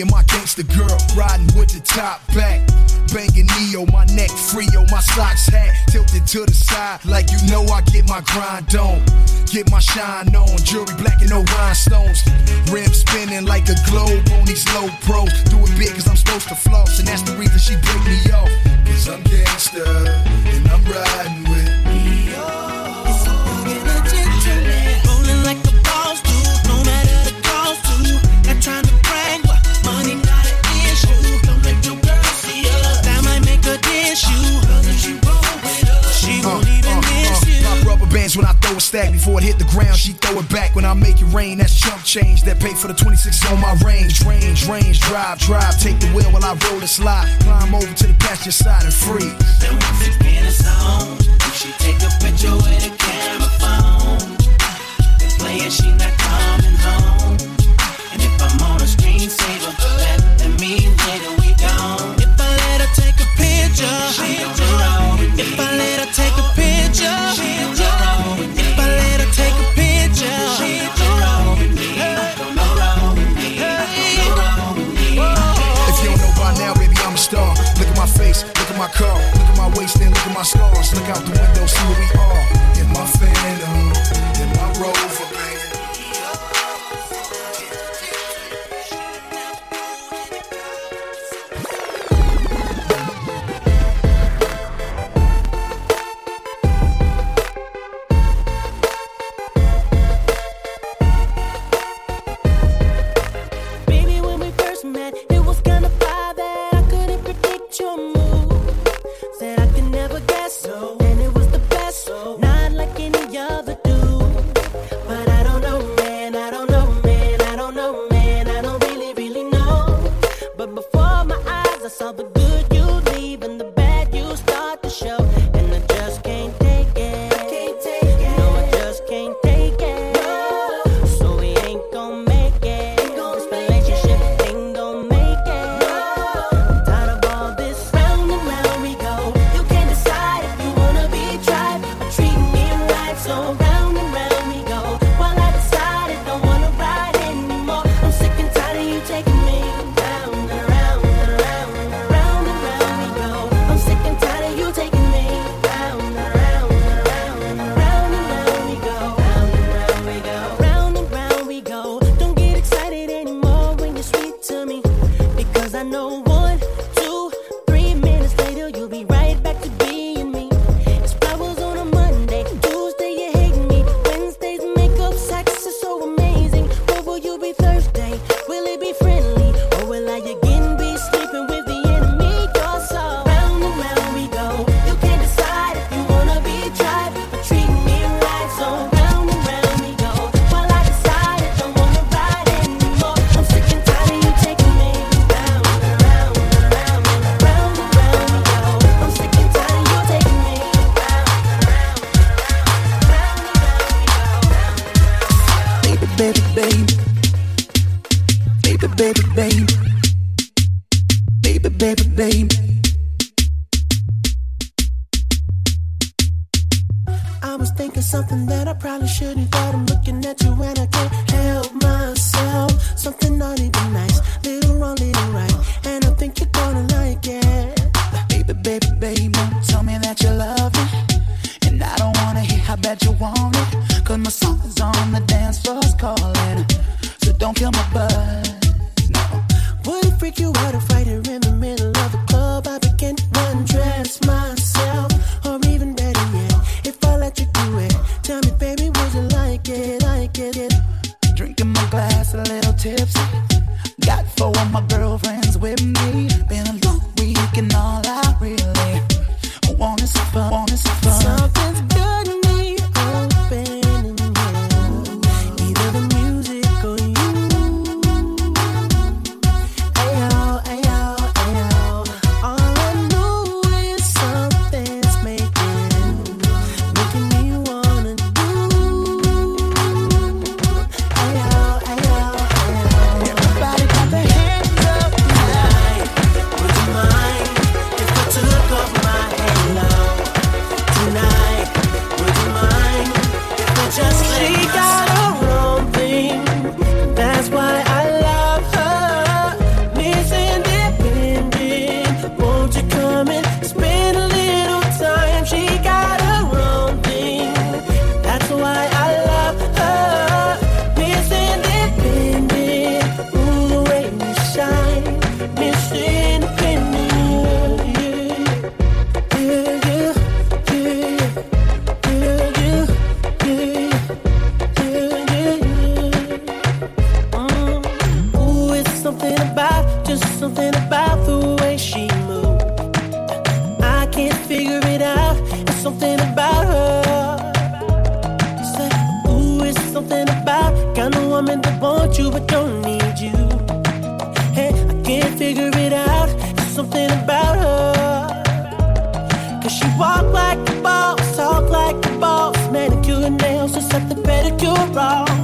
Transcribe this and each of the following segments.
and my gangster girl riding with the top back. Banging Neo, my neck free, on my socks hat tilted to the side. Like you know, I get my grind on, get my shine on. Jewelry black and no rhinestones. Rim spinning like a globe on these low pros. Do it big cause I'm supposed to floss, and that's the reason she break me off. Cause I'm gangster, before it hit the ground. She throw it back when I make it rain. That's chump change that pay for the 26 on my range. Range, range, drive, drive. Take the wheel while I roll and slide. Climb over to the passenger side and freeze. Then once again it's on, she take a picture with a camera phone. And playing she not coming Look at my face, look at my car, look at my waist, and look at my scars. Look out the window, see where we are. In my phantom, in my rover, baby. Know one, Not nice, little wrong, little right, and I think you're gonna like it. Baby, baby, baby. Tell me that you love me. And I don't wanna hear how bad you want it. Cause my song is on the dance floor's calling. So don't kill my buzz. No. Would it freak you out if right here in the middle of the club I began to undress myself? Or even better yet, if I let you do it, tell me, baby, would you like it? Like it? Drinking my glass a little tipsy. Got four of my girlfriends with me. Been a long week and all. woman that wants you but don't need you. Hey, I can't figure it out. There's something about her. Cause she walk like a boss, talk like a boss. Manicure and nails just like the pedicure wrong.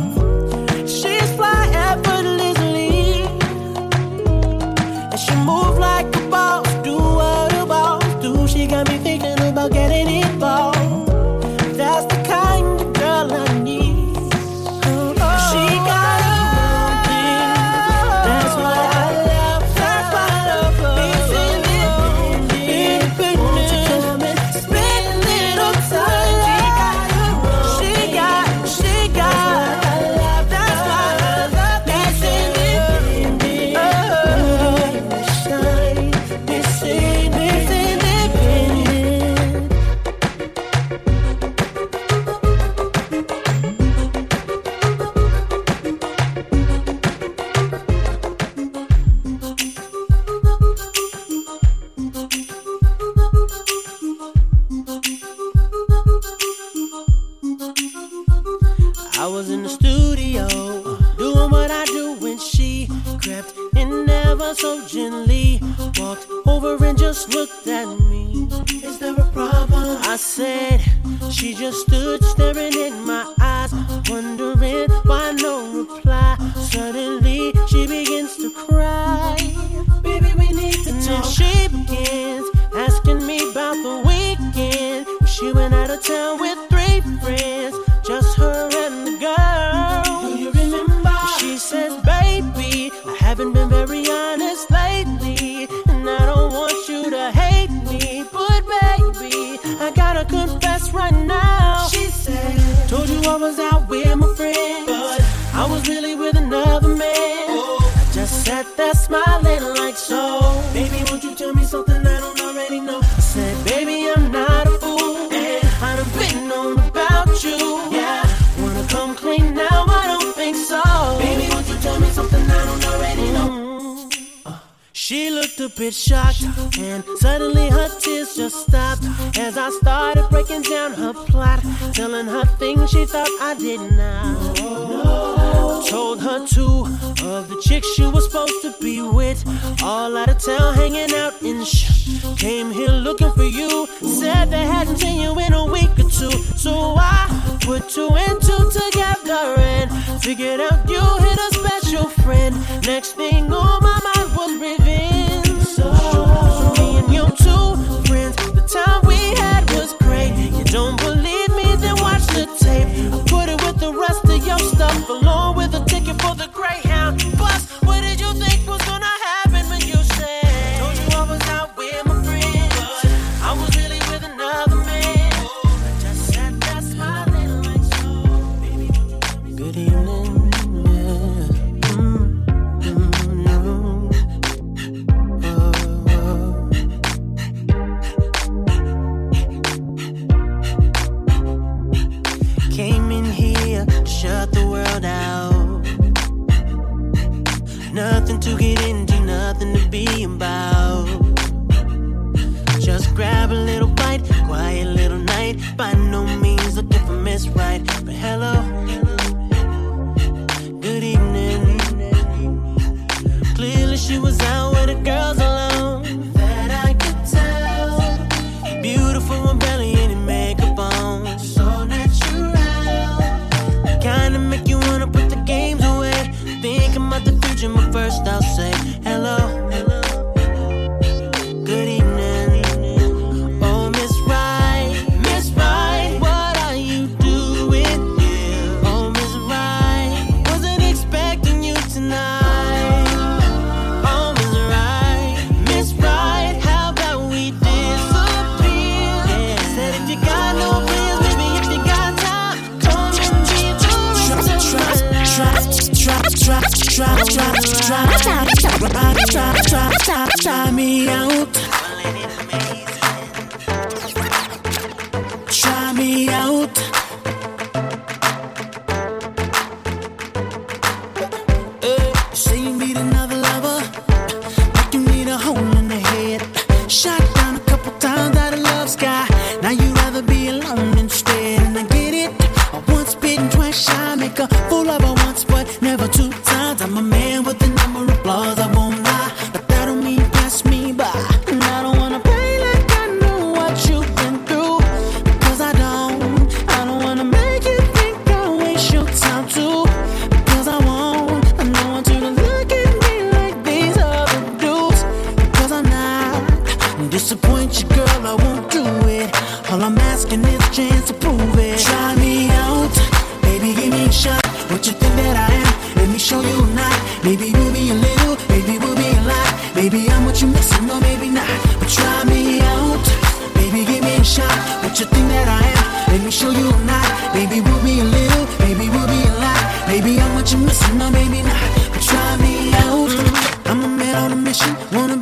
staring in my eyes, wondering why no reply. Suddenly she begins to cry. Baby, we need to talk. Till she begins was out with my friends, but I was really with another man. Oh. I just sat there smiling like so. Baby, bit shocked. And suddenly her tears just stopped as I started breaking down her plot, telling her things she thought I did not. I told her two of the chicks she was supposed to be with, all out of town hanging out in sh. Came here looking for you, said they hadn't seen you in a week or two. So I put two and two together and figured out you hit a special friend. Next thing on my mind was revenge. Shut disappoint you, girl, I won't do it. All I'm asking is a chance to prove it. Try me out, baby, give me a shot. What you think that I am? Let me show you I'm not. Maybe we'll be a little, maybe we'll be a lot. Maybe I'm what you're missing, or maybe not. But try me out, baby, give me a shot. What you think that I am? Let me show you I'm not. Maybe we'll be a little, maybe we'll be a lot. Maybe I'm what you're missing, or maybe not. But try me out. I'm a man on a mission, wanna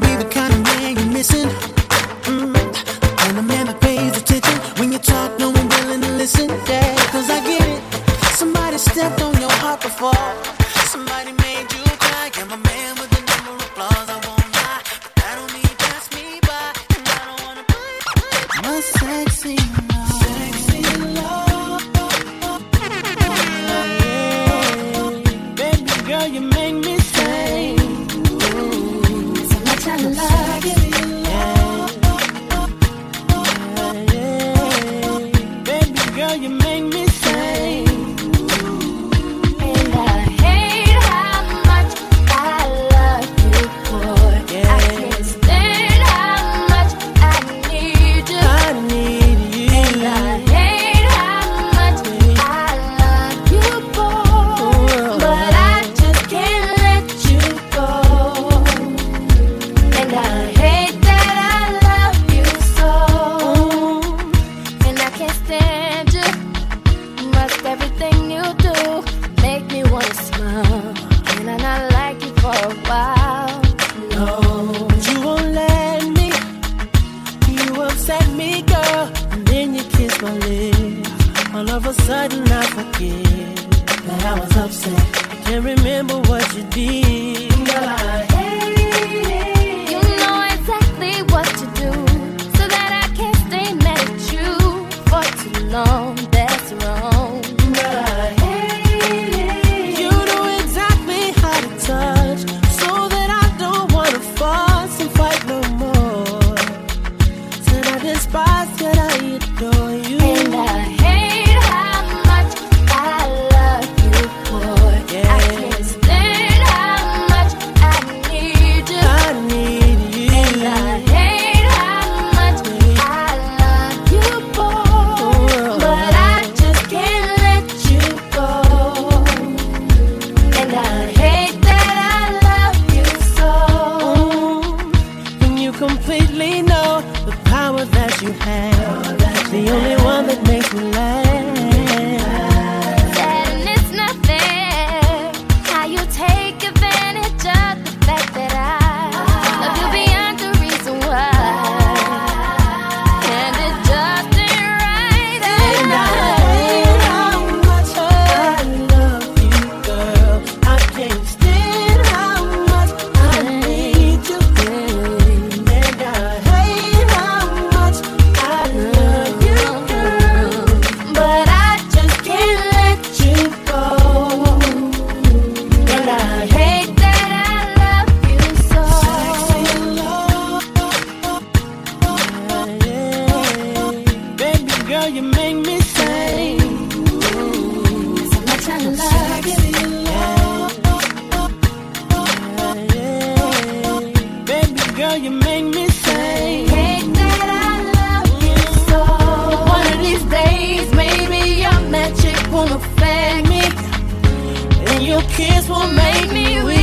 and your kiss will make me weak.